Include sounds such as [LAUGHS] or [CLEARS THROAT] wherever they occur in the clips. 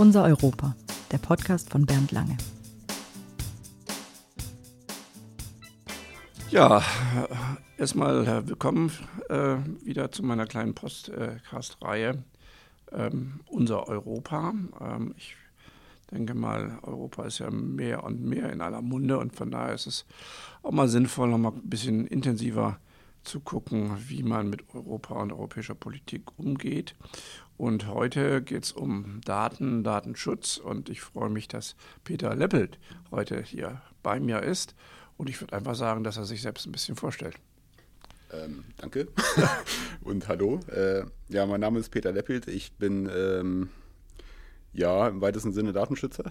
Unser Europa, der Podcast von Bernd Lange. Ja, erstmal äh, willkommen äh, wieder zu meiner kleinen Podcast-Reihe ähm, Unser Europa. Ähm, ich denke mal, Europa ist ja mehr und mehr in aller Munde und von daher ist es auch mal sinnvoll, noch mal ein bisschen intensiver zu gucken, wie man mit Europa und europäischer Politik umgeht. Und heute geht es um Daten, Datenschutz und ich freue mich, dass Peter Leppelt heute hier bei mir ist. Und ich würde einfach sagen, dass er sich selbst ein bisschen vorstellt. Ähm, danke [LAUGHS] und hallo. Äh, ja, mein Name ist Peter Leppelt. Ich bin ähm, ja im weitesten Sinne Datenschützer.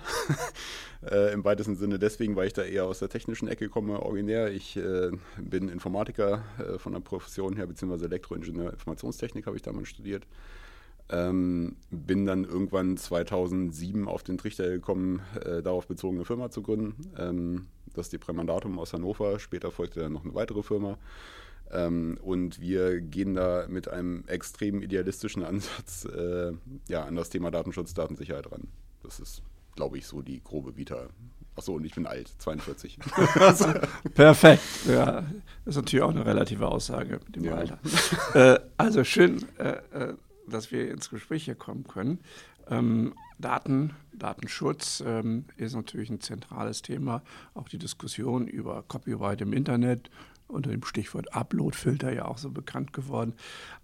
[LAUGHS] äh, Im weitesten Sinne deswegen, weil ich da eher aus der technischen Ecke komme, originär. Ich äh, bin Informatiker äh, von der Profession her, beziehungsweise Elektroingenieur, Informationstechnik habe ich damals studiert. Ähm, bin dann irgendwann 2007 auf den Trichter gekommen, äh, darauf bezogen eine Firma zu gründen. Ähm, das ist die Prämandatum aus Hannover. Später folgte dann noch eine weitere Firma. Ähm, und wir gehen da mit einem extrem idealistischen Ansatz äh, ja, an das Thema Datenschutz, Datensicherheit ran. Das ist, glaube ich, so die grobe Vita. Achso, und ich bin alt, 42. [LAUGHS] Perfekt. Ja, das ist natürlich auch eine relative Aussage mit dem ja. Alter. äh, also schön. Äh, äh dass wir ins Gespräch hier kommen können. Ähm, Daten, Datenschutz ähm, ist natürlich ein zentrales Thema. Auch die Diskussion über Copyright im Internet unter dem Stichwort Uploadfilter ja auch so bekannt geworden.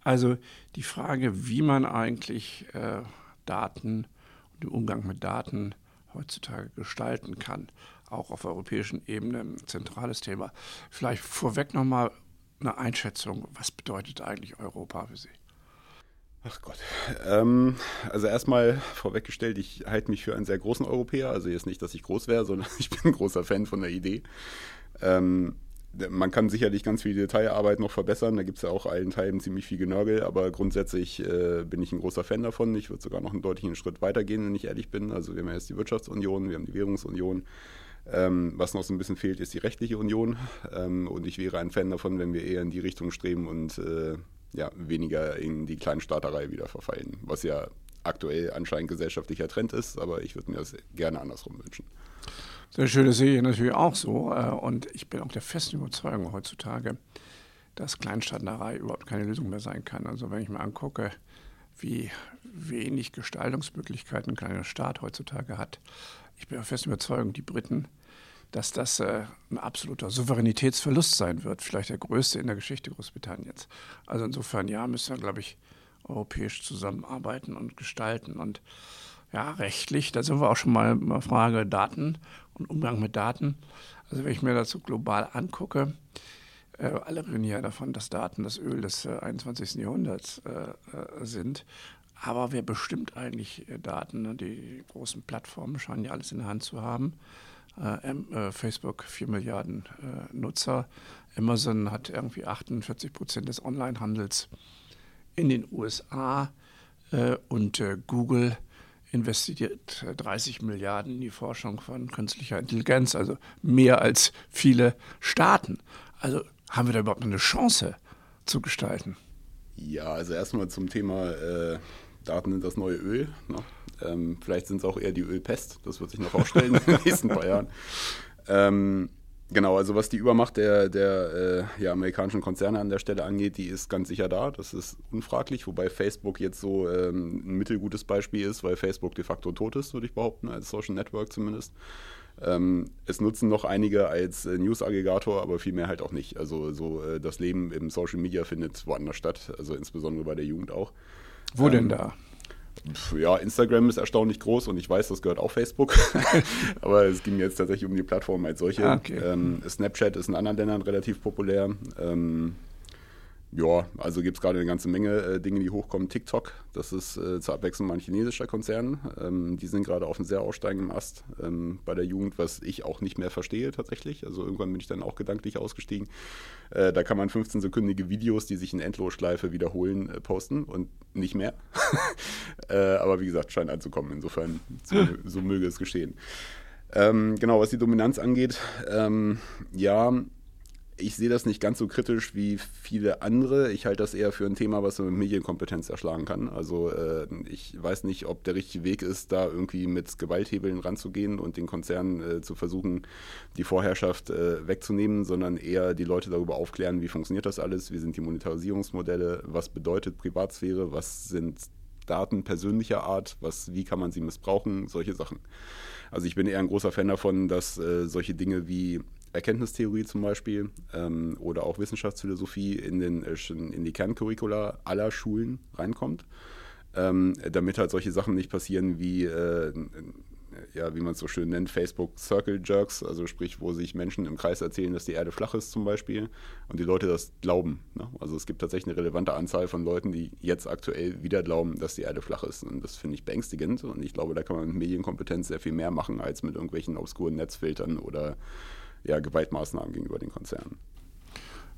Also die Frage, wie man eigentlich äh, Daten und den Umgang mit Daten heutzutage gestalten kann, auch auf europäischen Ebene ein zentrales Thema. Vielleicht vorweg nochmal eine Einschätzung, was bedeutet eigentlich Europa für Sie? Ach Gott. Ähm, also erstmal vorweggestellt, ich halte mich für einen sehr großen Europäer. Also jetzt nicht, dass ich groß wäre, sondern [LAUGHS] ich bin ein großer Fan von der Idee. Ähm, man kann sicherlich ganz viel Detailarbeit noch verbessern. Da gibt es ja auch allen Teilen ziemlich viel Genörgel, aber grundsätzlich äh, bin ich ein großer Fan davon. Ich würde sogar noch einen deutlichen Schritt weitergehen, wenn ich ehrlich bin. Also wir haben ja jetzt die Wirtschaftsunion, wir haben die Währungsunion. Ähm, was noch so ein bisschen fehlt, ist die rechtliche Union. Ähm, und ich wäre ein Fan davon, wenn wir eher in die Richtung streben und äh, ja, weniger in die Kleinstaaterei wieder verfallen, was ja aktuell anscheinend gesellschaftlicher Trend ist, aber ich würde mir das gerne andersrum wünschen. Das sehe ich natürlich auch so. Äh, und ich bin auch der festen Überzeugung heutzutage, dass Kleinstaaterei überhaupt keine Lösung mehr sein kann. Also wenn ich mir angucke, wie wenig Gestaltungsmöglichkeiten ein kleiner Staat heutzutage hat, ich bin der festen Überzeugung, die Briten dass das äh, ein absoluter Souveränitätsverlust sein wird, vielleicht der größte in der Geschichte Großbritanniens. Also insofern, ja, müssen wir, glaube ich, europäisch zusammenarbeiten und gestalten. Und ja, rechtlich, da sind wir auch schon mal bei Frage Daten und Umgang mit Daten. Also wenn ich mir so global angucke, äh, alle reden ja davon, dass Daten das Öl des äh, 21. Jahrhunderts äh, äh, sind. Aber wer bestimmt eigentlich äh, Daten? Die großen Plattformen scheinen ja alles in der Hand zu haben. Äh, Facebook 4 Milliarden Nutzer. Amazon hat irgendwie 48 Prozent des Onlinehandels in den USA und Google investiert 30 Milliarden in die Forschung von künstlicher Intelligenz, also mehr als viele Staaten. Also haben wir da überhaupt eine Chance zu gestalten? Ja, also erstmal zum Thema äh, Daten sind das neue Öl. Ne? Ähm, vielleicht sind es auch eher die Ölpest, das wird sich noch aufstellen in den nächsten paar Jahren. Ähm, genau, also was die Übermacht der, der äh, ja, amerikanischen Konzerne an der Stelle angeht, die ist ganz sicher da, das ist unfraglich, wobei Facebook jetzt so ähm, ein mittelgutes Beispiel ist, weil Facebook de facto tot ist, würde ich behaupten, als Social Network zumindest. Ähm, es nutzen noch einige als äh, News-Aggregator, aber viel mehr halt auch nicht. Also so äh, das Leben im Social Media findet woanders statt, also insbesondere bei der Jugend auch. Wo ähm, denn da? Ja, Instagram ist erstaunlich groß und ich weiß, das gehört auch Facebook. [LAUGHS] Aber es ging jetzt tatsächlich um die Plattform als solche. Ah, okay. ähm, Snapchat ist in anderen Ländern relativ populär. Ähm, ja, also gibt es gerade eine ganze Menge äh, Dinge, die hochkommen. TikTok, das ist äh, zur Abwechslung mal ein chinesischer Konzern. Ähm, die sind gerade auf einem sehr aussteigenden Ast ähm, bei der Jugend, was ich auch nicht mehr verstehe tatsächlich. Also irgendwann bin ich dann auch gedanklich ausgestiegen. Äh, da kann man 15-sekündige Videos, die sich in Endlosschleife wiederholen, äh, posten und nicht mehr. [LAUGHS] Äh, aber wie gesagt, scheint anzukommen. Insofern, so, so möge es geschehen. Ähm, genau, was die Dominanz angeht, ähm, ja, ich sehe das nicht ganz so kritisch wie viele andere. Ich halte das eher für ein Thema, was man mit Medienkompetenz erschlagen kann. Also äh, ich weiß nicht, ob der richtige Weg ist, da irgendwie mit Gewalthebeln ranzugehen und den Konzernen äh, zu versuchen, die Vorherrschaft äh, wegzunehmen, sondern eher die Leute darüber aufklären, wie funktioniert das alles, wie sind die Monetarisierungsmodelle, was bedeutet Privatsphäre, was sind Daten persönlicher Art, was, wie kann man sie missbrauchen, solche Sachen. Also ich bin eher ein großer Fan davon, dass äh, solche Dinge wie Erkenntnistheorie zum Beispiel ähm, oder auch Wissenschaftsphilosophie in, den, äh, in die Kerncurricula aller Schulen reinkommt, ähm, damit halt solche Sachen nicht passieren wie, äh, ja, wie man es so schön nennt, Facebook Circle Jerks, also sprich, wo sich Menschen im Kreis erzählen, dass die Erde flach ist zum Beispiel und die Leute das glauben. Ne? Also es gibt tatsächlich eine relevante Anzahl von Leuten, die jetzt aktuell wieder glauben, dass die Erde flach ist und das finde ich beängstigend und ich glaube, da kann man mit Medienkompetenz sehr viel mehr machen als mit irgendwelchen obskuren Netzfiltern oder ja, Gewaltmaßnahmen gegenüber den Konzernen.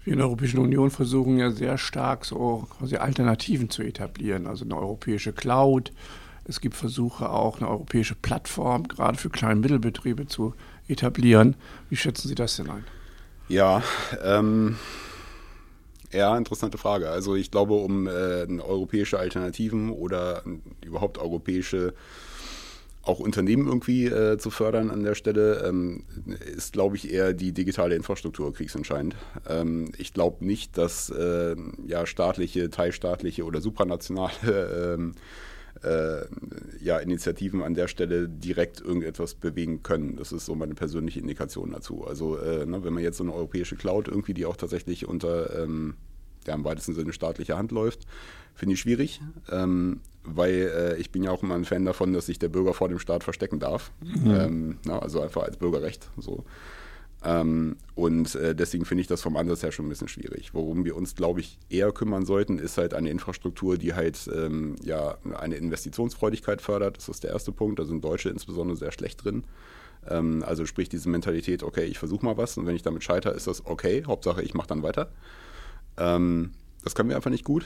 Wir in der Europäischen Union versuchen ja sehr stark so quasi Alternativen zu etablieren, also eine europäische Cloud. Es gibt Versuche auch eine europäische Plattform gerade für kleine Mittelbetriebe zu etablieren. Wie schätzen Sie das denn ein? Ja, ähm, ja, interessante Frage. Also ich glaube, um äh, europäische Alternativen oder überhaupt europäische auch Unternehmen irgendwie äh, zu fördern an der Stelle, ähm, ist, glaube ich, eher die digitale Infrastruktur kriegsentscheidend. Ähm, ich glaube nicht, dass äh, ja, staatliche, teilstaatliche oder supranationale ähm, äh, ja, Initiativen an der Stelle direkt irgendetwas bewegen können. Das ist so meine persönliche Indikation dazu. Also äh, ne, wenn man jetzt so eine europäische Cloud irgendwie, die auch tatsächlich unter ähm, ja, im weitesten Sinne staatlicher Hand läuft, finde ich schwierig. Ähm, weil äh, ich bin ja auch immer ein Fan davon, dass sich der Bürger vor dem Staat verstecken darf. Mhm. Ähm, na, also einfach als Bürgerrecht. So. Ähm, und äh, deswegen finde ich das vom Ansatz her schon ein bisschen schwierig. Worum wir uns, glaube ich, eher kümmern sollten, ist halt eine Infrastruktur, die halt ähm, ja eine Investitionsfreudigkeit fördert. Das ist der erste Punkt. Da sind Deutsche insbesondere sehr schlecht drin. Ähm, also sprich diese Mentalität, okay, ich versuche mal was und wenn ich damit scheitere, ist das okay. Hauptsache, ich mache dann weiter. Ähm, das können wir einfach nicht gut.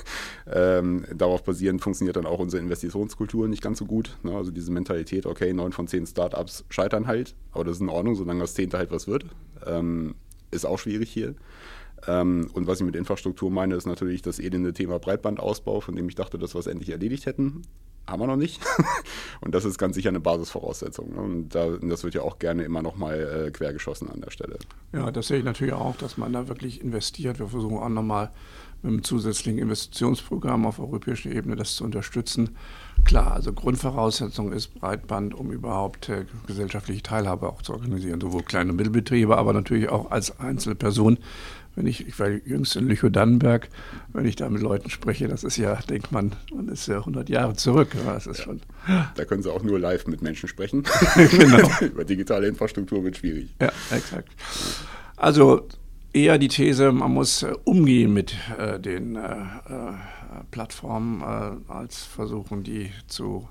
[LAUGHS] ähm, darauf basierend funktioniert dann auch unsere Investitionskultur nicht ganz so gut. Ne? Also diese Mentalität, okay, neun von zehn Startups scheitern halt, aber das ist in Ordnung, solange das zehnte halt was wird. Ähm, ist auch schwierig hier. Ähm, und was ich mit Infrastruktur meine, ist natürlich das elende Thema Breitbandausbau, von dem ich dachte, dass wir es endlich erledigt hätten. Haben wir noch nicht. [LAUGHS] und das ist ganz sicher eine Basisvoraussetzung. Ne? Und, da, und, das wird ja auch gerne immer noch mal äh, quergeschossen an der Stelle. Ja, das sehe ich natürlich auch, dass man da wirklich investiert. Wir versuchen auch nochmal mit einem zusätzlichen Investitionsprogramm auf europäischer Ebene das zu unterstützen. Klar, also Grundvoraussetzung ist Breitband, um überhaupt äh, gesellschaftliche Teilhabe auch zu organisieren, sowohl kleine und Mittelbetriebe, aber natürlich auch als Einzelperson wenn ich, ich war jüngst in Lüchow-Dannenberg, wenn ich da mit Leuten spreche, das ist ja, denkt man, man ist ja 100 Jahre zurück. Das ist ja, schon. Da können Sie auch nur live mit Menschen sprechen. [LAUGHS] genau. [LAUGHS] Über digitale Infrastruktur wird schwierig. Ja, exakt. Also eher die These, man muss äh, umgehen mit äh, den äh, äh Plattformen, äh, als versuchen, die zu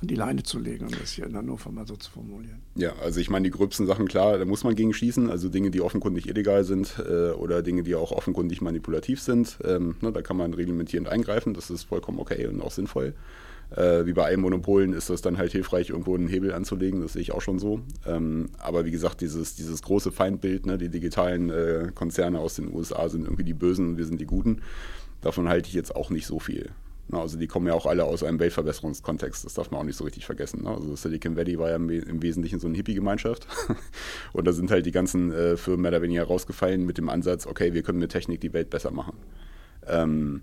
an die Leine zu legen, um das hier in Hannover mal so zu formulieren. Ja, also ich meine, die gröbsten Sachen, klar, da muss man gegen schießen, also Dinge, die offenkundig illegal sind äh, oder Dinge, die auch offenkundig manipulativ sind, ähm, ne, da kann man reglementierend eingreifen, das ist vollkommen okay und auch sinnvoll. Äh, wie bei allen Monopolen ist es dann halt hilfreich, irgendwo einen Hebel anzulegen, das sehe ich auch schon so. Ähm, aber wie gesagt, dieses, dieses große Feindbild, ne, die digitalen äh, Konzerne aus den USA sind irgendwie die Bösen und wir sind die Guten, davon halte ich jetzt auch nicht so viel. Also die kommen ja auch alle aus einem Weltverbesserungskontext, das darf man auch nicht so richtig vergessen. Ne? Also Silicon Valley war ja im Wesentlichen so eine Hippie-Gemeinschaft. [LAUGHS] Und da sind halt die ganzen äh, Firmen mehr oder weniger rausgefallen mit dem Ansatz, okay, wir können mit Technik die Welt besser machen. Ähm,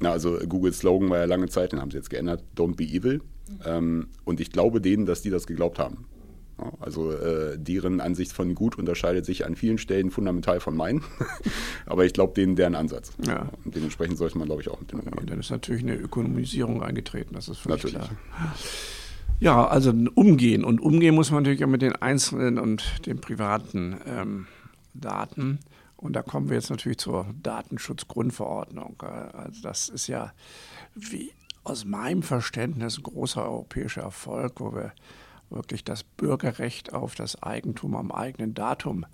na, also Googles Slogan war ja lange Zeit, den haben sie jetzt geändert, Don't be evil. Ähm, und ich glaube denen, dass die das geglaubt haben. Also äh, deren Ansicht von gut unterscheidet sich an vielen Stellen fundamental von meinen. [LAUGHS] Aber ich glaube denen deren Ansatz. Ja. Und dementsprechend sollte man, glaube ich, auch mit dem umgehen. Ja, dann ist natürlich eine Ökonomisierung eingetreten, das ist völlig natürlich. klar. Ja, also umgehen. Und umgehen muss man natürlich auch mit den einzelnen und den privaten ähm, Daten. Und da kommen wir jetzt natürlich zur Datenschutzgrundverordnung. Also das ist ja wie aus meinem Verständnis ein großer europäischer Erfolg, wo wir wirklich das Bürgerrecht auf das Eigentum am eigenen Datum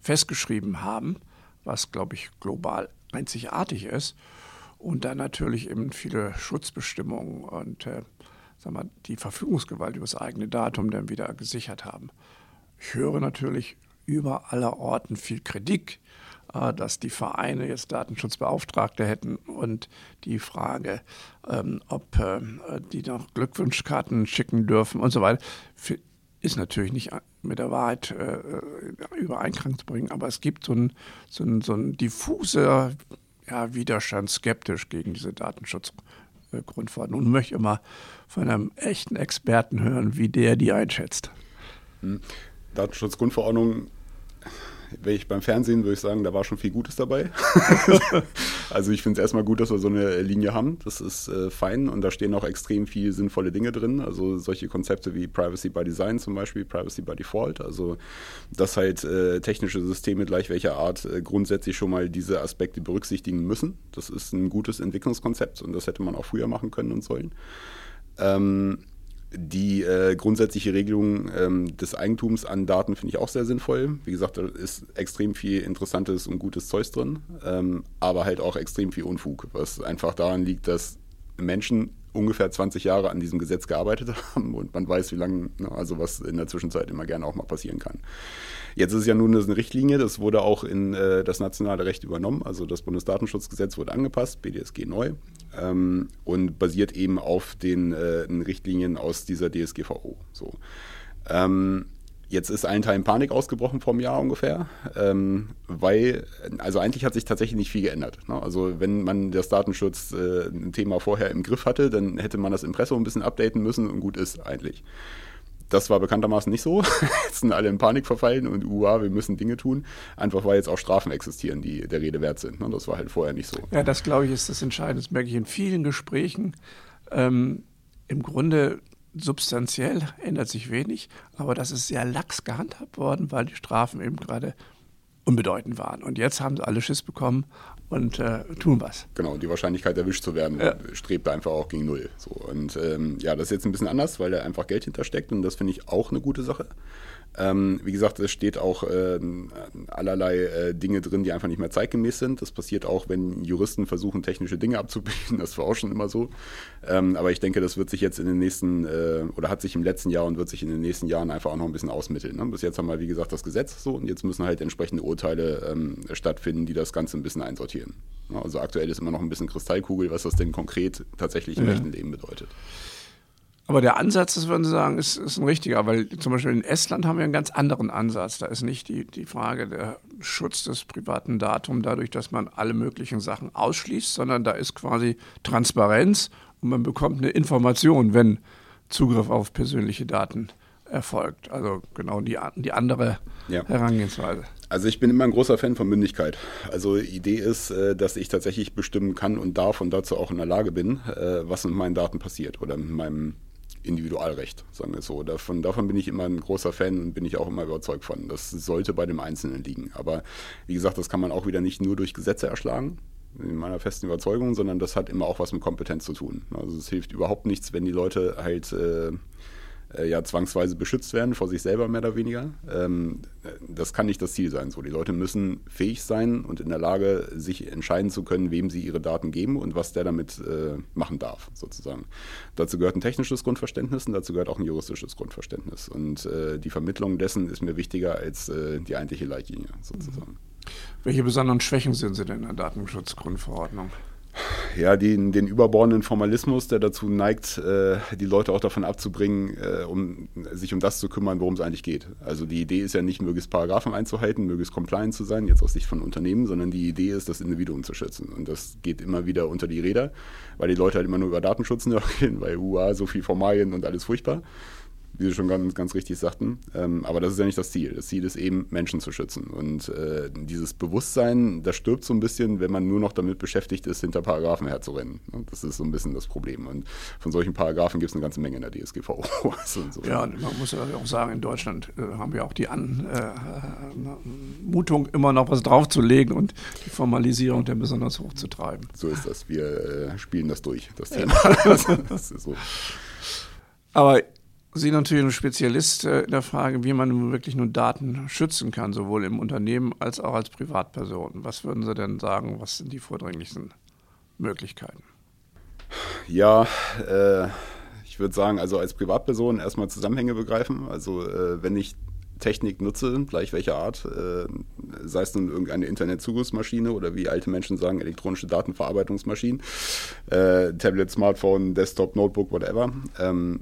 festgeschrieben haben, was, glaube ich, global einzigartig ist. Und dann natürlich eben viele Schutzbestimmungen und äh, sagen wir, die Verfügungsgewalt über das eigene Datum dann wieder gesichert haben. Ich höre natürlich über aller Orten viel Kritik, dass die Vereine jetzt Datenschutzbeauftragte hätten und die Frage, ähm, ob äh, die noch Glückwunschkarten schicken dürfen und so weiter, ist natürlich nicht mit der Wahrheit äh, übereinklang zu bringen, aber es gibt so ein, so ein, so ein diffuser ja, Widerstand, skeptisch gegen diese Datenschutzgrundverordnung und möchte immer von einem echten Experten hören, wie der die einschätzt. Hm. Datenschutzgrundverordnung wäre ich beim Fernsehen, würde ich sagen, da war schon viel Gutes dabei. [LAUGHS] also ich finde es erstmal gut, dass wir so eine Linie haben. Das ist äh, fein und da stehen auch extrem viele sinnvolle Dinge drin. Also solche Konzepte wie Privacy by Design zum Beispiel, Privacy by Default. Also dass halt äh, technische Systeme gleich welcher Art äh, grundsätzlich schon mal diese Aspekte berücksichtigen müssen. Das ist ein gutes Entwicklungskonzept und das hätte man auch früher machen können und sollen. Ähm, die äh, grundsätzliche Regelung ähm, des Eigentums an Daten finde ich auch sehr sinnvoll. Wie gesagt, da ist extrem viel interessantes und gutes Zeug drin, ähm, aber halt auch extrem viel Unfug, was einfach daran liegt, dass Menschen ungefähr 20 Jahre an diesem Gesetz gearbeitet [LAUGHS] haben und man weiß, wie lange, ne, also was in der Zwischenzeit immer gerne auch mal passieren kann. Jetzt ist es ja nun eine Richtlinie, das wurde auch in äh, das nationale Recht übernommen, also das Bundesdatenschutzgesetz wurde angepasst, BDSG neu ähm, und basiert eben auf den äh, Richtlinien aus dieser DSGVO. So. Ähm, Jetzt ist allen Teilen Panik ausgebrochen vor einem Jahr ungefähr, ähm, weil, also eigentlich hat sich tatsächlich nicht viel geändert. Ne? Also wenn man das Datenschutz-Thema äh, vorher im Griff hatte, dann hätte man das Impressum ein bisschen updaten müssen und gut ist eigentlich. Das war bekanntermaßen nicht so. [LAUGHS] Jetzt sind alle in Panik verfallen und uah, wir müssen Dinge tun. Einfach weil jetzt auch Strafen existieren, die der Rede wert sind. Ne? Das war halt vorher nicht so. Ja, das glaube ich ist das Entscheidende. Das merke ich in vielen Gesprächen. Ähm, Im Grunde substanziell ändert sich wenig, aber das ist sehr lax gehandhabt worden, weil die Strafen eben gerade unbedeutend waren. Und jetzt haben sie alle Schiss bekommen und äh, tun was. Genau, die Wahrscheinlichkeit erwischt zu werden ja. strebt einfach auch gegen Null. So, und ähm, ja, das ist jetzt ein bisschen anders, weil da einfach Geld hintersteckt und das finde ich auch eine gute Sache. Ähm, wie gesagt, es steht auch äh, allerlei äh, Dinge drin, die einfach nicht mehr zeitgemäß sind. Das passiert auch, wenn Juristen versuchen, technische Dinge [LAUGHS] abzubilden. Das war auch schon immer so. Ähm, aber ich denke, das wird sich jetzt in den nächsten, äh, oder hat sich im letzten Jahr und wird sich in den nächsten Jahren einfach auch noch ein bisschen ausmitteln. Ne? Bis jetzt haben wir, wie gesagt, das Gesetz so und jetzt müssen halt entsprechende Urteile ähm, stattfinden, die das Ganze ein bisschen einsortieren. Also aktuell ist immer noch ein bisschen Kristallkugel, was das denn konkret tatsächlich im ja. echten Leben bedeutet. Aber der Ansatz, das würden Sie sagen, ist, ist ein richtiger, weil zum Beispiel in Estland haben wir einen ganz anderen Ansatz. Da ist nicht die, die Frage der Schutz des privaten Datums dadurch, dass man alle möglichen Sachen ausschließt, sondern da ist quasi Transparenz und man bekommt eine Information, wenn Zugriff auf persönliche Daten erfolgt. Also genau die, die andere ja. Herangehensweise. Also ich bin immer ein großer Fan von Mündigkeit. Also die Idee ist, äh, dass ich tatsächlich bestimmen kann und darf und dazu auch in der Lage bin, äh, was mit meinen Daten passiert oder mit meinem Individualrecht, sagen wir so. Davon, davon bin ich immer ein großer Fan und bin ich auch immer überzeugt von. Das sollte bei dem Einzelnen liegen. Aber wie gesagt, das kann man auch wieder nicht nur durch Gesetze erschlagen, in meiner festen Überzeugung, sondern das hat immer auch was mit Kompetenz zu tun. Also es hilft überhaupt nichts, wenn die Leute halt äh, äh, ja zwangsweise beschützt werden vor sich selber mehr oder weniger. Ähm, das kann nicht das Ziel sein. So, die Leute müssen fähig sein und in der Lage, sich entscheiden zu können, wem sie ihre Daten geben und was der damit äh, machen darf, sozusagen. Dazu gehört ein technisches Grundverständnis und dazu gehört auch ein juristisches Grundverständnis. Und äh, die Vermittlung dessen ist mir wichtiger als äh, die eigentliche Leitlinie, sozusagen. Welche besonderen Schwächen sind Sie denn in der Datenschutzgrundverordnung? Ja, den, den überbordenden Formalismus, der dazu neigt, äh, die Leute auch davon abzubringen, äh, um sich um das zu kümmern, worum es eigentlich geht. Also die Idee ist ja nicht, möglichst Paragraphen einzuhalten, möglichst compliant zu sein, jetzt aus Sicht von Unternehmen, sondern die Idee ist, das Individuum zu schützen. Und das geht immer wieder unter die Räder, weil die Leute halt immer nur über Datenschutz [LAUGHS] nörgeln, weil UA so viel Formalien und alles furchtbar wie Sie schon ganz, ganz richtig sagten. Ähm, aber das ist ja nicht das Ziel. Das Ziel ist eben, Menschen zu schützen. Und äh, dieses Bewusstsein, das stirbt so ein bisschen, wenn man nur noch damit beschäftigt ist, hinter Paragraphen herzurennen. Und das ist so ein bisschen das Problem. Und von solchen Paragraphen gibt es eine ganze Menge in der DSGVO. [LAUGHS] also ja, man muss ja auch sagen, in Deutschland äh, haben wir auch die Anmutung, äh, immer noch was draufzulegen und die Formalisierung der besonders hochzutreiben. So ist das. Wir äh, spielen das durch, das Thema. [LAUGHS] das ist so. Aber Sie natürlich ein Spezialist äh, in der Frage, wie man wirklich nur Daten schützen kann, sowohl im Unternehmen als auch als Privatperson. Was würden Sie denn sagen, was sind die vordringlichsten Möglichkeiten? Ja, äh, ich würde sagen, also als Privatperson erstmal Zusammenhänge begreifen. Also äh, wenn ich Technik nutze, gleich welcher Art, äh, sei es nun irgendeine Internetzugriffsmaschine oder wie alte Menschen sagen, elektronische Datenverarbeitungsmaschinen, äh, Tablet, Smartphone, Desktop, Notebook, whatever, ähm,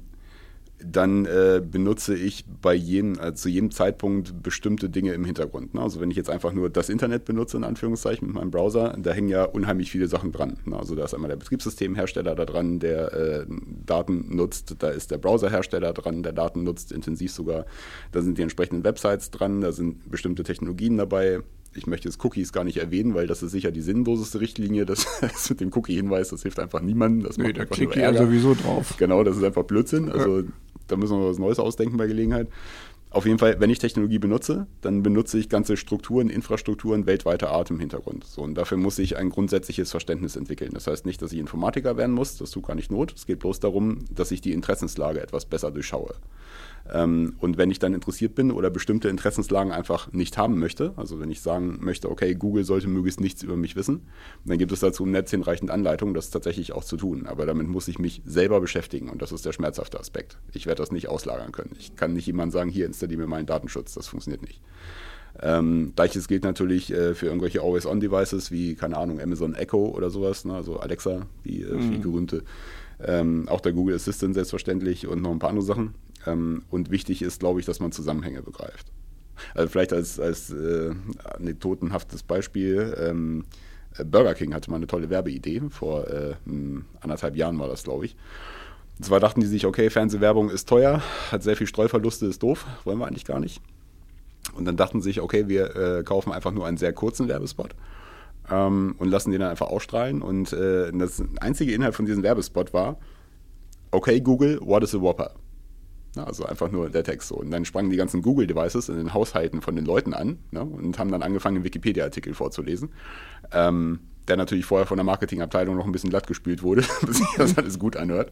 dann äh, benutze ich bei jedem, also zu jedem Zeitpunkt bestimmte Dinge im Hintergrund. Ne? Also wenn ich jetzt einfach nur das Internet benutze, in Anführungszeichen, mit meinem Browser, da hängen ja unheimlich viele Sachen dran. Ne? Also da ist einmal der Betriebssystemhersteller da dran, der äh, Daten nutzt, da ist der Browserhersteller dran, der Daten nutzt, intensiv sogar. Da sind die entsprechenden Websites dran, da sind bestimmte Technologien dabei, ich möchte jetzt Cookies gar nicht erwähnen, weil das ist sicher die sinnloseste Richtlinie. Das, [LAUGHS] das mit dem Cookie-Hinweis, das hilft einfach niemandem. Das nee, da klickt ja sowieso drauf. Genau, das ist einfach Blödsinn. Also da müssen wir was Neues ausdenken bei Gelegenheit. Auf jeden Fall, wenn ich Technologie benutze, dann benutze ich ganze Strukturen, Infrastrukturen weltweiter Art im Hintergrund. So, und dafür muss ich ein grundsätzliches Verständnis entwickeln. Das heißt nicht, dass ich Informatiker werden muss, das tut gar nicht Not. Es geht bloß darum, dass ich die Interessenslage etwas besser durchschaue. Ähm, und wenn ich dann interessiert bin oder bestimmte Interessenslagen einfach nicht haben möchte, also wenn ich sagen möchte, okay, Google sollte möglichst nichts über mich wissen, dann gibt es dazu im Netz hinreichend Anleitungen, das tatsächlich auch zu tun. Aber damit muss ich mich selber beschäftigen und das ist der schmerzhafte Aspekt. Ich werde das nicht auslagern können. Ich kann nicht jemand sagen, hier installiere mir meinen Datenschutz. Das funktioniert nicht. Ähm, Gleiches gilt natürlich äh, für irgendwelche Always-On-Devices wie, keine Ahnung, Amazon Echo oder sowas, ne? also Alexa, die äh, viel mhm. gerühmte. Ähm, auch der Google Assistant selbstverständlich und noch ein paar andere Sachen. Ähm, und wichtig ist, glaube ich, dass man Zusammenhänge begreift. Also vielleicht als, als äh, anekdotenhaftes Beispiel. Ähm, Burger King hatte mal eine tolle Werbeidee. Vor äh, anderthalb Jahren war das, glaube ich. Und zwar dachten die sich, okay, Fernsehwerbung ist teuer, hat sehr viel Streuverluste, ist doof, wollen wir eigentlich gar nicht. Und dann dachten sie sich, okay, wir äh, kaufen einfach nur einen sehr kurzen Werbespot ähm, und lassen den dann einfach ausstrahlen. Und äh, das einzige Inhalt von diesem Werbespot war, okay Google, what is a Whopper? Also einfach nur der Text so. Und dann sprangen die ganzen Google-Devices in den Haushalten von den Leuten an ne, und haben dann angefangen, Wikipedia-Artikel vorzulesen. Ähm, der natürlich vorher von der Marketingabteilung noch ein bisschen glatt gespült wurde, [LAUGHS] bis sich das alles gut anhört.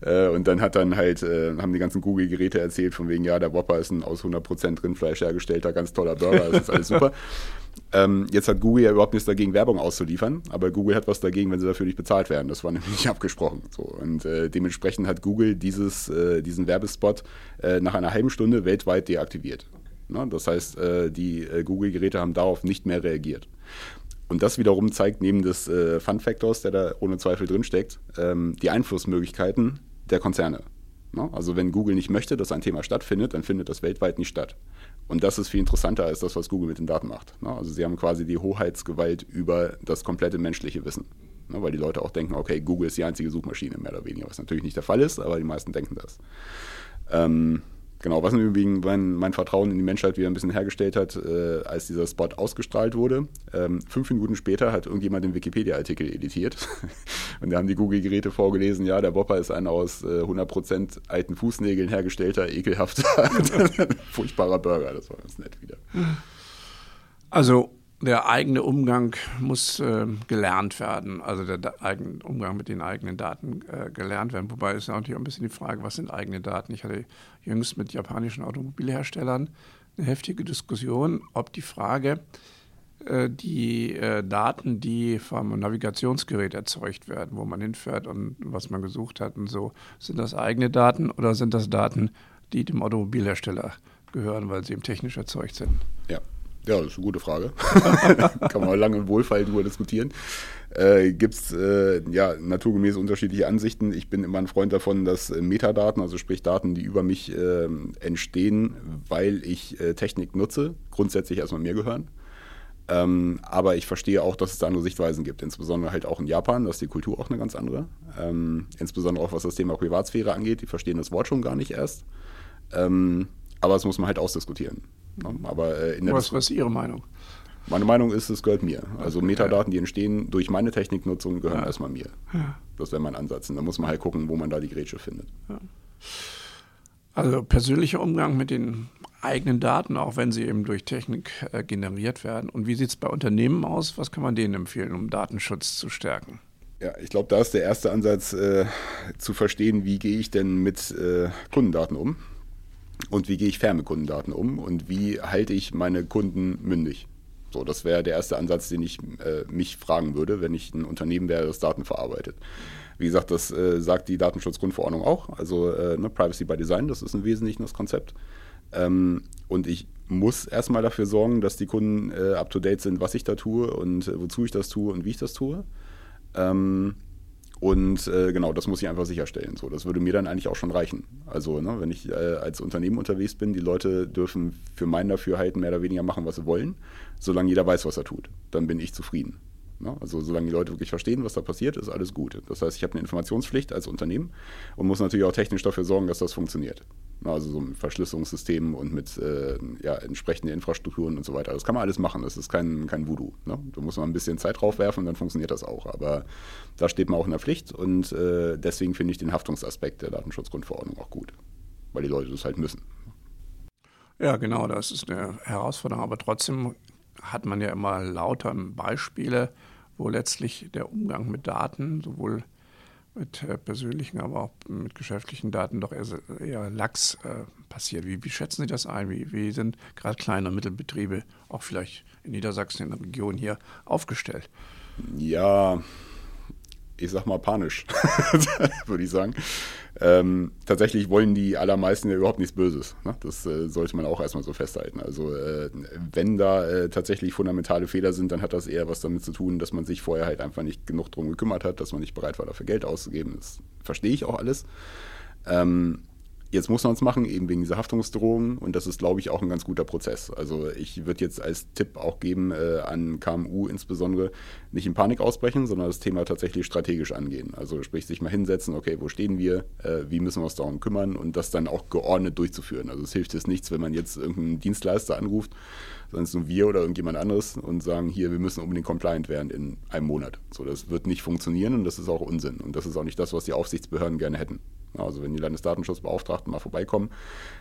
Äh, und dann hat dann halt, äh, haben die ganzen Google-Geräte erzählt, von wegen, ja, der Whopper ist ein aus 100% Rindfleisch hergestellter, ganz toller Burger, das ist alles super. [LAUGHS] Ähm, jetzt hat Google ja überhaupt nichts dagegen, Werbung auszuliefern, aber Google hat was dagegen, wenn sie dafür nicht bezahlt werden. Das war [LAUGHS] nämlich nicht abgesprochen. So. Und äh, dementsprechend hat Google dieses, äh, diesen Werbespot äh, nach einer halben Stunde weltweit deaktiviert. Na, das heißt, äh, die Google-Geräte haben darauf nicht mehr reagiert. Und das wiederum zeigt neben des äh, Fun Factors, der da ohne Zweifel drinsteckt, ähm, die Einflussmöglichkeiten der Konzerne. No? Also wenn Google nicht möchte, dass ein Thema stattfindet, dann findet das weltweit nicht statt. Und das ist viel interessanter als das, was Google mit den Daten macht. No? Also sie haben quasi die Hoheitsgewalt über das komplette menschliche Wissen. No? Weil die Leute auch denken, okay, Google ist die einzige Suchmaschine, mehr oder weniger, was natürlich nicht der Fall ist, aber die meisten denken das. Ähm, Genau, was übrigens mein, mein, Vertrauen in die Menschheit wieder ein bisschen hergestellt hat, äh, als dieser Spot ausgestrahlt wurde. Ähm, fünf Minuten später hat irgendjemand den Wikipedia-Artikel editiert. [LAUGHS] und da haben die Google-Geräte vorgelesen, ja, der Whopper ist ein aus äh, 100% alten Fußnägeln hergestellter, ekelhafter, [LAUGHS] furchtbarer Burger. Das war ganz nett wieder. Also der eigene Umgang muss äh, gelernt werden, also der eigene Umgang mit den eigenen Daten äh, gelernt werden. Wobei ist natürlich auch ein bisschen die Frage, was sind eigene Daten? Ich hatte jüngst mit japanischen Automobilherstellern eine heftige Diskussion, ob die Frage, äh, die äh, Daten, die vom Navigationsgerät erzeugt werden, wo man hinfährt und was man gesucht hat und so, sind das eigene Daten oder sind das Daten, die dem Automobilhersteller gehören, weil sie eben technisch erzeugt sind? Ja. Ja, das ist eine gute Frage. [LAUGHS] Kann man lange und wohlfeil darüber diskutieren. Äh, Gibt es äh, ja, naturgemäß unterschiedliche Ansichten. Ich bin immer ein Freund davon, dass äh, Metadaten, also sprich Daten, die über mich äh, entstehen, weil ich äh, Technik nutze, grundsätzlich erstmal mir gehören. Ähm, aber ich verstehe auch, dass es da andere Sichtweisen gibt, insbesondere halt auch in Japan, da ist die Kultur auch eine ganz andere. Ähm, insbesondere auch was das Thema Privatsphäre angeht, die verstehen das Wort schon gar nicht erst. Ähm, aber das muss man halt ausdiskutieren. Aber, äh, in der was, was ist Ihre Meinung? Meine Meinung ist, es gehört mir. Also. Metadaten, die entstehen durch meine Techniknutzung, gehören ja. erstmal mir. Ja. Das wäre mein Ansatz. Und da muss man halt gucken, wo man da die Grätsche findet. Ja. Also persönlicher Umgang mit den eigenen Daten, auch wenn sie eben durch Technik äh, generiert werden. Und wie sieht es bei Unternehmen aus? Was kann man denen empfehlen, um Datenschutz zu stärken? Ja, ich glaube, da ist der erste Ansatz äh, zu verstehen, wie gehe ich denn mit äh, Kundendaten um und wie gehe ich fair mit Kundendaten um und wie halte ich meine Kunden mündig. So, das wäre der erste Ansatz, den ich äh, mich fragen würde, wenn ich ein Unternehmen wäre, das Daten verarbeitet. Wie gesagt, das äh, sagt die Datenschutzgrundverordnung auch, also äh, ne, Privacy by Design, das ist im Wesentlichen das Konzept. Ähm, und ich muss erstmal dafür sorgen, dass die Kunden äh, up-to-date sind, was ich da tue und äh, wozu ich das tue und wie ich das tue. Ähm, und äh, genau, das muss ich einfach sicherstellen. So, das würde mir dann eigentlich auch schon reichen. Also, ne, wenn ich äh, als Unternehmen unterwegs bin, die Leute dürfen für mein Dafürhalten mehr oder weniger machen, was sie wollen, solange jeder weiß, was er tut. Dann bin ich zufrieden. Ne? Also solange die Leute wirklich verstehen, was da passiert, ist alles gut. Das heißt, ich habe eine Informationspflicht als Unternehmen und muss natürlich auch technisch dafür sorgen, dass das funktioniert. Also so mit Verschlüsselungssystemen und mit äh, ja, entsprechenden Infrastrukturen und so weiter. Das kann man alles machen. Das ist kein, kein Voodoo. Ne? Da muss man ein bisschen Zeit drauf werfen dann funktioniert das auch. Aber da steht man auch in der Pflicht und äh, deswegen finde ich den Haftungsaspekt der Datenschutzgrundverordnung auch gut. Weil die Leute das halt müssen. Ja, genau, das ist eine Herausforderung. Aber trotzdem hat man ja immer lauter Beispiele, wo letztlich der Umgang mit Daten, sowohl mit äh, persönlichen, aber auch mit geschäftlichen Daten doch eher, eher lax äh, passiert. Wie, wie, schätzen Sie das ein? Wie, wie sind gerade kleine und Mittelbetriebe, auch vielleicht in Niedersachsen, in der Region hier, aufgestellt? Ja, ich sag mal panisch, [LAUGHS] würde ich sagen. Ähm, tatsächlich wollen die allermeisten ja überhaupt nichts Böses. Ne? Das äh, sollte man auch erstmal so festhalten. Also äh, wenn da äh, tatsächlich fundamentale Fehler sind, dann hat das eher was damit zu tun, dass man sich vorher halt einfach nicht genug drum gekümmert hat, dass man nicht bereit war, dafür Geld auszugeben. Das verstehe ich auch alles. Ähm, Jetzt muss man es machen, eben wegen dieser Haftungsdrohung. Und das ist, glaube ich, auch ein ganz guter Prozess. Also ich würde jetzt als Tipp auch geben äh, an KMU insbesondere, nicht in Panik ausbrechen, sondern das Thema tatsächlich strategisch angehen. Also sprich, sich mal hinsetzen, okay, wo stehen wir, äh, wie müssen wir uns darum kümmern und das dann auch geordnet durchzuführen. Also es hilft jetzt nichts, wenn man jetzt irgendeinen Dienstleister anruft, sondern es sind wir oder irgendjemand anderes und sagen, hier, wir müssen unbedingt compliant werden in einem Monat. So, das wird nicht funktionieren und das ist auch Unsinn. Und das ist auch nicht das, was die Aufsichtsbehörden gerne hätten. Also wenn die Landesdatenschutzbeauftragten mal vorbeikommen,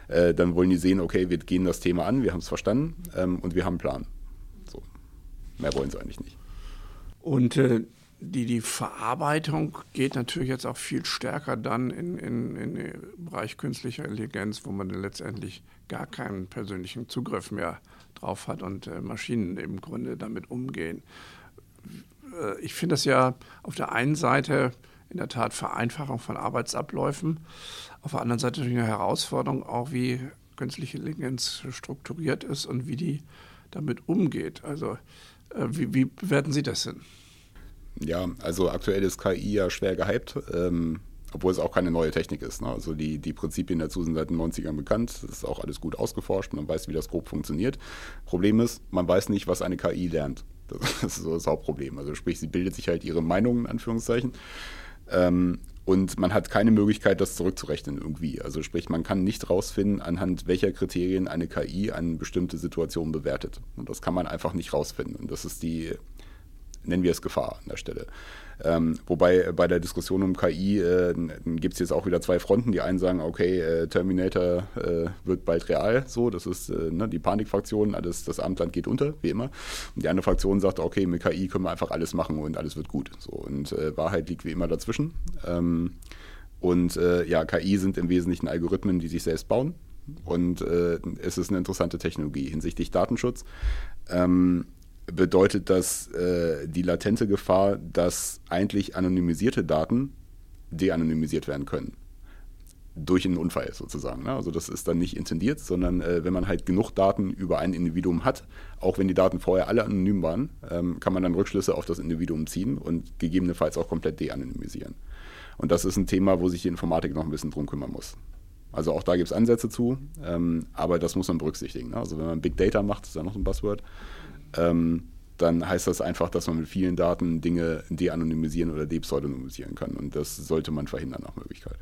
äh, dann wollen die sehen, okay, wir gehen das Thema an, wir haben es verstanden ähm, und wir haben einen Plan. So. Mehr wollen sie eigentlich nicht. Und äh, die, die Verarbeitung geht natürlich jetzt auch viel stärker dann in, in, in den Bereich künstlicher Intelligenz, wo man letztendlich gar keinen persönlichen Zugriff mehr drauf hat und äh, Maschinen im Grunde damit umgehen. Äh, ich finde das ja auf der einen Seite in der Tat Vereinfachung von Arbeitsabläufen. Auf der anderen Seite natürlich eine Herausforderung, auch wie künstliche Intelligenz strukturiert ist und wie die damit umgeht. Also äh, wie, wie bewerten Sie das denn? Ja, also aktuell ist KI ja schwer gehypt, ähm, obwohl es auch keine neue Technik ist. Ne? Also die, die Prinzipien dazu sind seit den 90ern bekannt. Das ist auch alles gut ausgeforscht. Man weiß, wie das grob funktioniert. Problem ist, man weiß nicht, was eine KI lernt. Das [LAUGHS] ist so das Hauptproblem. Also sprich, sie bildet sich halt ihre Meinungen, in Anführungszeichen. Ähm, und man hat keine Möglichkeit, das zurückzurechnen irgendwie. Also sprich, man kann nicht rausfinden, anhand welcher Kriterien eine KI eine bestimmte Situation bewertet. Und das kann man einfach nicht rausfinden. Und das ist die nennen wir es Gefahr an der Stelle. Ähm, wobei bei der Diskussion um KI äh, gibt es jetzt auch wieder zwei Fronten. Die einen sagen, okay, äh, Terminator äh, wird bald real, so, das ist äh, ne, die Panikfraktion, alles, das Amtland geht unter, wie immer. Und die andere Fraktion sagt, okay, mit KI können wir einfach alles machen und alles wird gut. So, und äh, Wahrheit liegt wie immer dazwischen. Ähm, und äh, ja, KI sind im Wesentlichen Algorithmen, die sich selbst bauen. Und es ist eine interessante Technologie hinsichtlich Datenschutz. Ähm, bedeutet das äh, die latente Gefahr, dass eigentlich anonymisierte Daten de-anonymisiert werden können. Durch einen Unfall sozusagen. Ne? Also das ist dann nicht intendiert, sondern äh, wenn man halt genug Daten über ein Individuum hat, auch wenn die Daten vorher alle anonym waren, ähm, kann man dann Rückschlüsse auf das Individuum ziehen und gegebenenfalls auch komplett de-anonymisieren. Und das ist ein Thema, wo sich die Informatik noch ein bisschen drum kümmern muss. Also auch da gibt es Ansätze zu, ähm, aber das muss man berücksichtigen. Ne? Also wenn man Big Data macht, ist ja noch ein Buzzword, ähm, dann heißt das einfach, dass man mit vielen Daten Dinge de-anonymisieren oder de-pseudonymisieren kann. Und das sollte man verhindern nach Möglichkeit.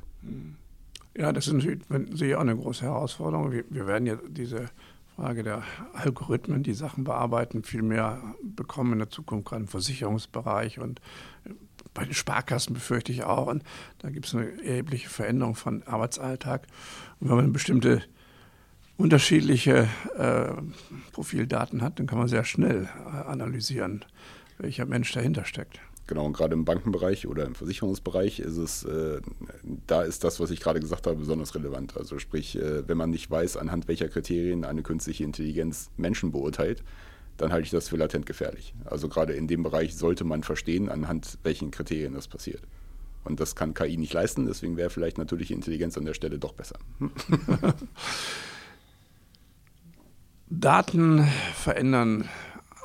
Ja, das ist natürlich auch eine große Herausforderung. Wir, wir, werden ja diese Frage der Algorithmen, die Sachen bearbeiten, viel mehr bekommen in der Zukunft, gerade im Versicherungsbereich und bei den Sparkassen befürchte ich auch. Und da gibt es eine erhebliche Veränderung von Arbeitsalltag. Und wenn man bestimmte unterschiedliche äh, Profildaten hat, dann kann man sehr schnell äh, analysieren, welcher Mensch dahinter steckt. Genau, und gerade im Bankenbereich oder im Versicherungsbereich ist es, äh, da ist das, was ich gerade gesagt habe, besonders relevant. Also sprich, äh, wenn man nicht weiß, anhand welcher Kriterien eine künstliche Intelligenz Menschen beurteilt, dann halte ich das für latent gefährlich. Also gerade in dem Bereich sollte man verstehen, anhand welchen Kriterien das passiert. Und das kann KI nicht leisten, deswegen wäre vielleicht natürliche Intelligenz an der Stelle doch besser. [LAUGHS] Daten verändern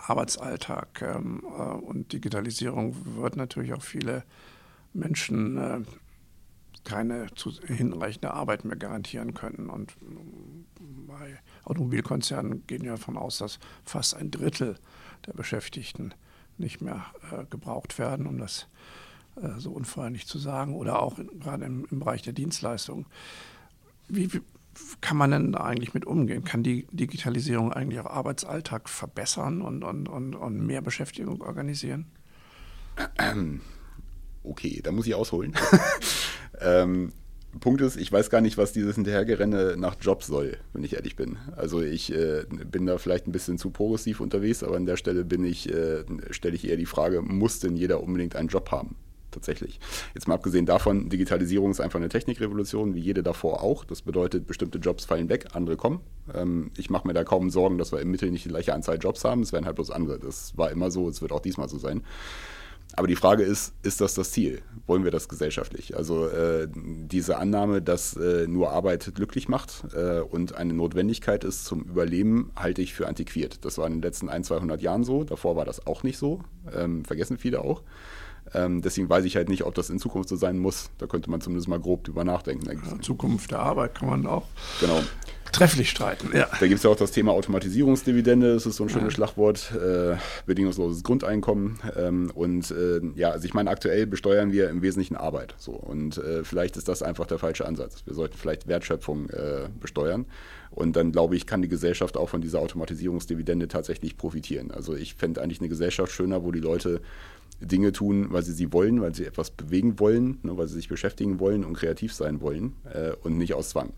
Arbeitsalltag ähm, äh, und Digitalisierung wird natürlich auch viele Menschen äh, keine zu, hinreichende Arbeit mehr garantieren können. Und bei Automobilkonzernen gehen wir davon aus, dass fast ein Drittel der Beschäftigten nicht mehr äh, gebraucht werden, um das äh, so unfreundlich zu sagen, oder auch gerade im, im, Bereich der Dienstleistungen. Wie, kann man denn da eigentlich mit umgehen? Kann die Digitalisierung eigentlich auch Arbeitsalltag verbessern und, und, und, und mehr Beschäftigung organisieren? [CLEARS THROAT] Okay, da muss ich ausholen. [LAUGHS] ähm, Punkt ist, ich weiß gar nicht, was dieses Hinterhergerenne nach Jobs soll, wenn ich ehrlich bin. Also ich äh, bin da vielleicht ein bisschen zu progressiv unterwegs, aber an der Stelle bin ich, äh, stelle ich eher die Frage, muss denn jeder unbedingt einen Job haben? Tatsächlich. Jetzt mal abgesehen davon, Digitalisierung ist einfach eine Technikrevolution, wie jede davor auch. Das bedeutet, bestimmte Jobs fallen weg, andere kommen. Ähm, ich mache mir da kaum Sorgen, dass wir im Mittel nicht die gleiche Anzahl Jobs haben. Es werden halt bloß andere. Das war immer so, es wird auch diesmal so sein. Aber die Frage ist, ist das das Ziel? Wollen wir das gesellschaftlich? Also äh, diese Annahme, dass äh, nur Arbeit glücklich macht äh, und eine Notwendigkeit ist zum Überleben, halte ich für antiquiert. Das war in den letzten 1, 200 Jahren so. Davor war das auch nicht so. Ähm, vergessen viele auch. Ähm, deswegen weiß ich halt nicht, ob das in Zukunft so sein muss. Da könnte man zumindest mal grob drüber nachdenken. Ja, Zukunft der Arbeit kann man auch. Genau trefflich streiten. Ja. Da gibt es ja auch das Thema Automatisierungsdividende, das ist so ein schönes ja. Schlagwort, äh, bedingungsloses Grundeinkommen. Ähm, und äh, ja, also ich meine, aktuell besteuern wir im Wesentlichen Arbeit. So. Und äh, vielleicht ist das einfach der falsche Ansatz. Wir sollten vielleicht Wertschöpfung äh, besteuern. Und dann glaube ich, kann die Gesellschaft auch von dieser Automatisierungsdividende tatsächlich profitieren. Also ich fände eigentlich eine Gesellschaft schöner, wo die Leute Dinge tun, weil sie sie wollen, weil sie etwas bewegen wollen, ne, weil sie sich beschäftigen wollen und kreativ sein wollen äh, und nicht aus Zwang.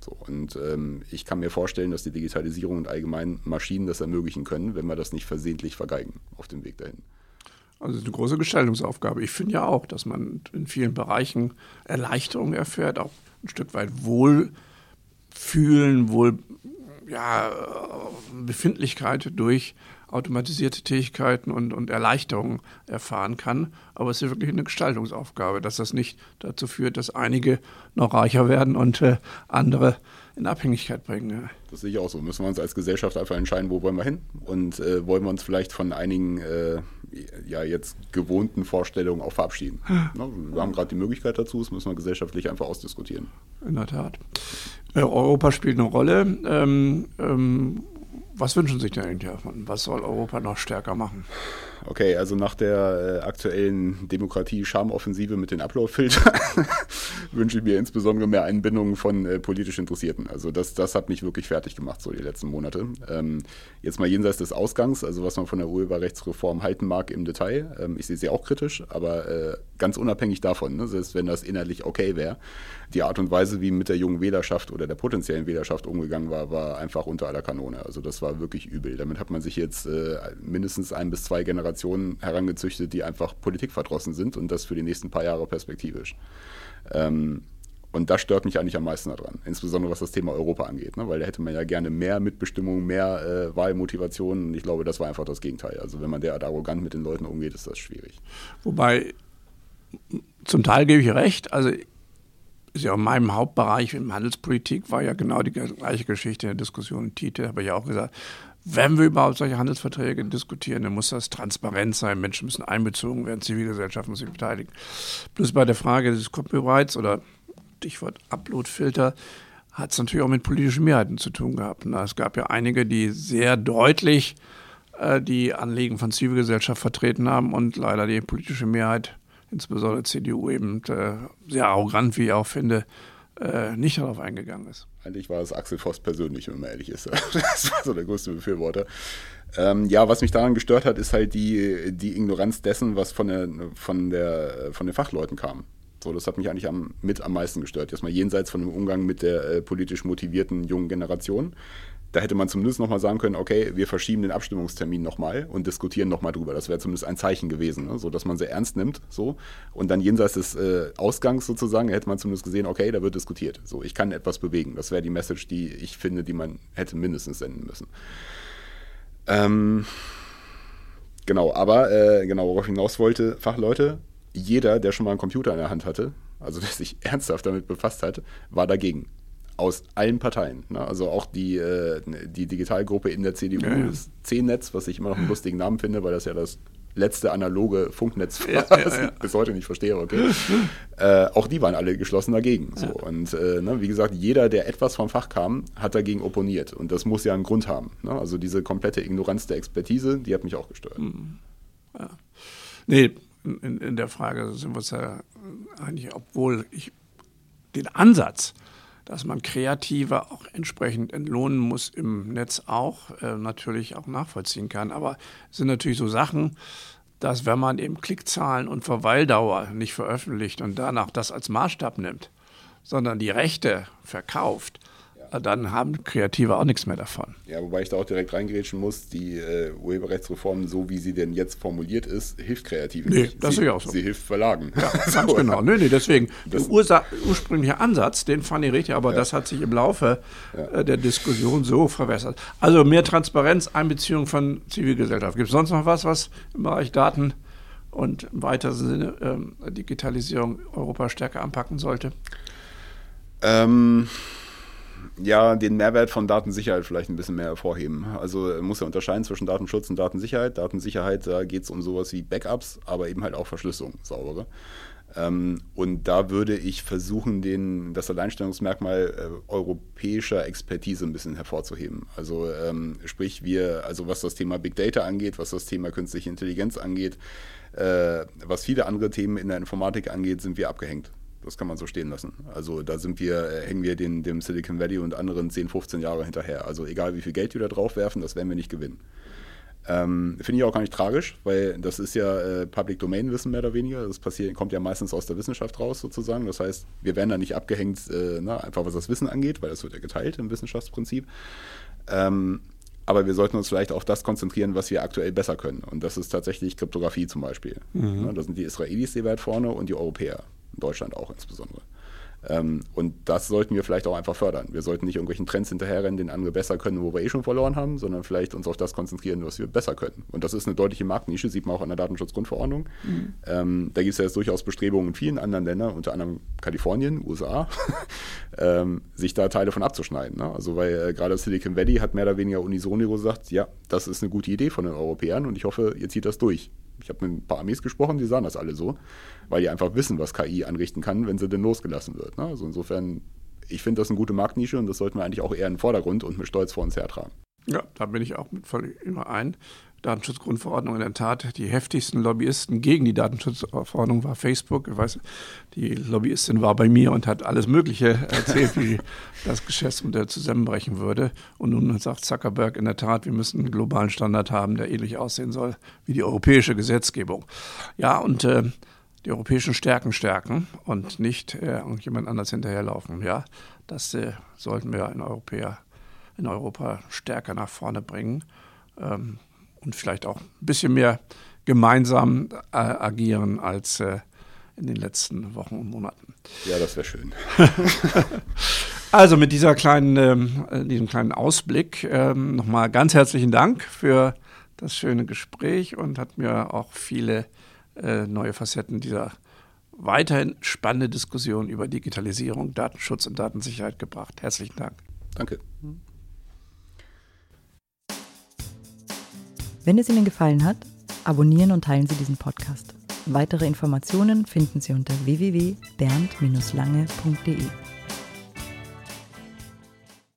So, und ähm, ich kann mir vorstellen, dass die Digitalisierung und allgemein Maschinen das ermöglichen können, wenn wir das nicht versehentlich vergeigen auf dem Weg dahin. Also eine große Gestaltungsaufgabe. Ich finde ja auch, dass man in vielen Bereichen Erleichterung erfährt, auch ein Stück weit Wohlfühlen, Wohl, ja, Befindlichkeit durch automatisierte Tätigkeiten und, und Erleichterungen erfahren kann. Aber es ist wirklich eine Gestaltungsaufgabe, dass das nicht dazu führt, dass einige noch reicher werden und äh, andere in Abhängigkeit bringen. Ja. Das sehe ich auch so. Müssen wir uns als Gesellschaft einfach entscheiden, wo wollen wir hin? Und äh, wollen wir uns vielleicht von einigen äh, ja jetzt gewohnten Vorstellungen auch verabschieden? Ja. Wir haben gerade die Möglichkeit dazu, das müssen wir gesellschaftlich einfach ausdiskutieren. In der Tat. Äh, Europa spielt eine Rolle. Ähm, ähm, was wünschen sich denn davon? Was soll Europa noch stärker machen? Okay, also nach der äh, aktuellen Demokratie-Schamoffensive mit den Upload-Filtern [LAUGHS] wünsche ich mir insbesondere mehr Einbindung von äh, politisch Interessierten. Also das, das hat mich wirklich fertig gemacht, so die letzten Monate. Ähm, jetzt mal jenseits des Ausgangs, also was man von der Urheberrechtsreform halten mag im Detail. Ähm, ich sehe sie auch kritisch, aber äh, ganz unabhängig davon, ne, selbst wenn das inhaltlich okay wäre, die Art und Weise, wie mit der jungen Wählerschaft oder der potenziellen Wählerschaft umgegangen war, war einfach unter aller Kanone. Also das war wirklich übel. Damit hat man sich jetzt äh, mindestens ein bis zwei Generationen herangezüchtet, die einfach politikverdrossen sind und das für die nächsten paar Jahre perspektivisch. Ähm, und das stört mich eigentlich am meisten daran, insbesondere was das Thema Europa angeht, ne? weil da hätte man ja gerne mehr Mitbestimmung, mehr äh, Wahlmotivation. Und ich glaube, das war einfach das Gegenteil. Also wenn man derart arrogant mit den Leuten umgeht, ist das schwierig. Wobei, zum Teil gebe ich recht. Also ist ja in meinem Hauptbereich in Handelspolitik war ja genau die gleiche Geschichte in der Diskussion TTIP, habe ich ja auch gesagt, wenn wir überhaupt solche Handelsverträge diskutieren, dann muss das transparent sein. Menschen müssen einbezogen werden, Zivilgesellschaft muss sich beteiligen. Plus bei der Frage des Copyrights oder Stichwort Uploadfilter hat es natürlich auch mit politischen Mehrheiten zu tun gehabt. Es gab ja einige, die sehr deutlich äh, die Anliegen von Zivilgesellschaft vertreten haben und leider die politische Mehrheit, insbesondere CDU, eben äh, sehr arrogant, wie ich auch finde, äh, nicht darauf eingegangen ist. Eigentlich war es Axel Voss persönlich, wenn man ehrlich ist. [LAUGHS] Das war so der größte Befürworter. Ähm, ja, was mich daran gestört hat, ist halt die, die Ignoranz dessen, was von, der, von, der, von den Fachleuten kam. So, das hat mich eigentlich am, mit am meisten gestört. Erstmal jenseits von dem Umgang mit der äh, politisch motivierten jungen Generation. Da hätte man zumindest nochmal sagen können, okay, wir verschieben den Abstimmungstermin nochmal und diskutieren nochmal drüber. Das wäre zumindest ein Zeichen gewesen, ne? so dass man sehr ernst nimmt. So. Und dann jenseits des äh, Ausgangs sozusagen hätte man zumindest gesehen, okay, da wird diskutiert. So, ich kann etwas bewegen. Das wäre die Message, die ich finde, die man hätte mindestens senden müssen. Ähm, genau, aber äh, genau, worauf ich hinaus wollte, Fachleute, jeder, der schon mal einen Computer in der Hand hatte, also der sich [LAUGHS] ernsthaft damit befasst hat, war dagegen. Aus allen Parteien. Ne? Also auch die, äh, die Digitalgruppe in der CDU, ja, ja. das C-Netz, was ich immer noch einen lustigen Namen finde, weil das ja das letzte analoge Funknetz war, ja, ja. bis heute nicht verstehe, okay. äh, auch die waren alle geschlossen dagegen. So. Und äh, ne, wie gesagt, jeder, der etwas vom Fach kam, hat dagegen opponiert. Und das muss ja einen Grund haben. Ne? Also diese komplette Ignoranz der Expertise, die hat mich auch gestört. Mhm. Ja. Nee, in, in der Frage sind wir uns ja eigentlich, obwohl ich den Ansatz, dass man Kreative auch entsprechend entlohnen muss im Netz auch, äh, natürlich auch nachvollziehen kann. Aber es sind natürlich so Sachen, dass wenn man eben Klickzahlen und Verweildauer nicht veröffentlicht und danach das als Maßstab nimmt, sondern die Rechte verkauft, dann haben Kreative auch nichts mehr davon. Ja, wobei ich da auch direkt reingrätschen muss, die äh, Urheberrechtsreform, so wie sie denn jetzt formuliert ist, hilft Kreativen nee, nicht. Das sie, ist auch so. Sie hilft Verlagen. Ja, [LAUGHS] ganz so. genau. Nee, nee, deswegen, das, der ursprüngliche Ansatz, den fand ich richtig, aber ja. das hat sich im Laufe ja. äh, der Diskussion so verwässert. Also mehr Transparenz, Einbeziehung von Zivilgesellschaft. Gibt es sonst noch was, was im Bereich Daten und im weiteren Sinne ähm, Digitalisierung Europa stärker anpacken sollte? Ähm ja, den Mehrwert von Datensicherheit vielleicht ein bisschen mehr hervorheben. Also muss ja unterscheiden zwischen Datenschutz und Datensicherheit. Datensicherheit, da geht es um sowas wie Backups, aber eben halt auch Verschlüsselung, saubere. Ähm, und da würde ich versuchen, den, das Alleinstellungsmerkmal äh, europäischer Expertise ein bisschen hervorzuheben. Also ähm, sprich, wir, also was das Thema Big Data angeht, was das Thema künstliche Intelligenz angeht, äh, was viele andere Themen in der Informatik angeht, sind wir abgehängt. Das kann man so stehen lassen. Also da sind wir, äh, hängen wir den, dem Silicon Valley und anderen 10, 15 Jahre hinterher. Also egal wie viel Geld wir da drauf werfen, das werden wir nicht gewinnen. Ähm, Finde ich auch gar nicht tragisch, weil das ist ja äh, Public Domain Wissen mehr oder weniger. Das passiert, kommt ja meistens aus der Wissenschaft raus sozusagen. Das heißt, wir werden da nicht abgehängt, äh, na, einfach was das Wissen angeht, weil das wird ja geteilt im Wissenschaftsprinzip. Ähm, aber wir sollten uns vielleicht auf das konzentrieren, was wir aktuell besser können. Und das ist tatsächlich Kryptographie zum Beispiel. Mhm. da sind die Israelis sehr weit vorne und die Europäer in Deutschland auch insbesondere. Ähm, und das sollten wir vielleicht auch einfach fördern. Wir sollten nicht irgendwelchen Trends hinterherrennen, den andere besser können, wo wir eh schon verloren haben, sondern vielleicht uns auf das konzentrieren, was wir besser können. Und das ist eine deutliche Marktnische, sieht man auch an der Datenschutzgrundverordnung. Mhm. Ähm, da gibt es ja jetzt durchaus Bestrebungen in vielen anderen Ländern, unter anderem Kalifornien, USA, [LAUGHS] ähm, sich da Teile von abzuschneiden. Ne? Also weil äh, gerade Silicon Valley hat mehr oder weniger unisono gesagt, ja, das ist eine gute Idee von den Europäern und ich hoffe, ihr zieht das durch. Ich habe mit ein paar Amis gesprochen, die sahen das alle so, weil die einfach wissen, was KI anrichten kann, wenn sie denn losgelassen wird. Ne? Also insofern, ich finde das eine gute Marktnische und das sollten wir eigentlich auch eher den Vordergrund und mit Stolz vor uns hertragen. Ja, da bin ich auch mit völlig immer ein. Datenschutzgrundverordnung in der Tat die heftigsten Lobbyisten gegen die Datenschutzverordnung war Facebook. Ich weiß, die Lobbyistin war bei mir und hat alles Mögliche erzählt, wie [LAUGHS] das Geschäftsmodell zusammenbrechen würde. Und nun sagt Zuckerberg in der Tat, wir müssen einen globalen Standard haben, der ähnlich aussehen soll wie die europäische Gesetzgebung. Ja, und äh, die europäischen Stärken stärken und nicht äh, irgendjemand anders hinterherlaufen. Ja, das äh, sollten wir in, Europäer, in Europa stärker nach vorne bringen. Ähm, und vielleicht auch ein bisschen mehr gemeinsam äh, agieren als äh, in den letzten Wochen und Monaten. Ja, das wäre schön. [LAUGHS] also mit dieser kleinen, ähm, äh, diesem kleinen Ausblick ähm, nochmal ganz herzlichen Dank für das schöne Gespräch und hat mir auch viele äh, neue Facetten dieser weiterhin spannende Diskussion über Digitalisierung, Datenschutz und Datensicherheit gebracht. Herzlichen Dank. Danke. Wenn es Ihnen gefallen hat, abonnieren und teilen Sie diesen Podcast. Weitere Informationen finden Sie unter www.bernd-lange.de.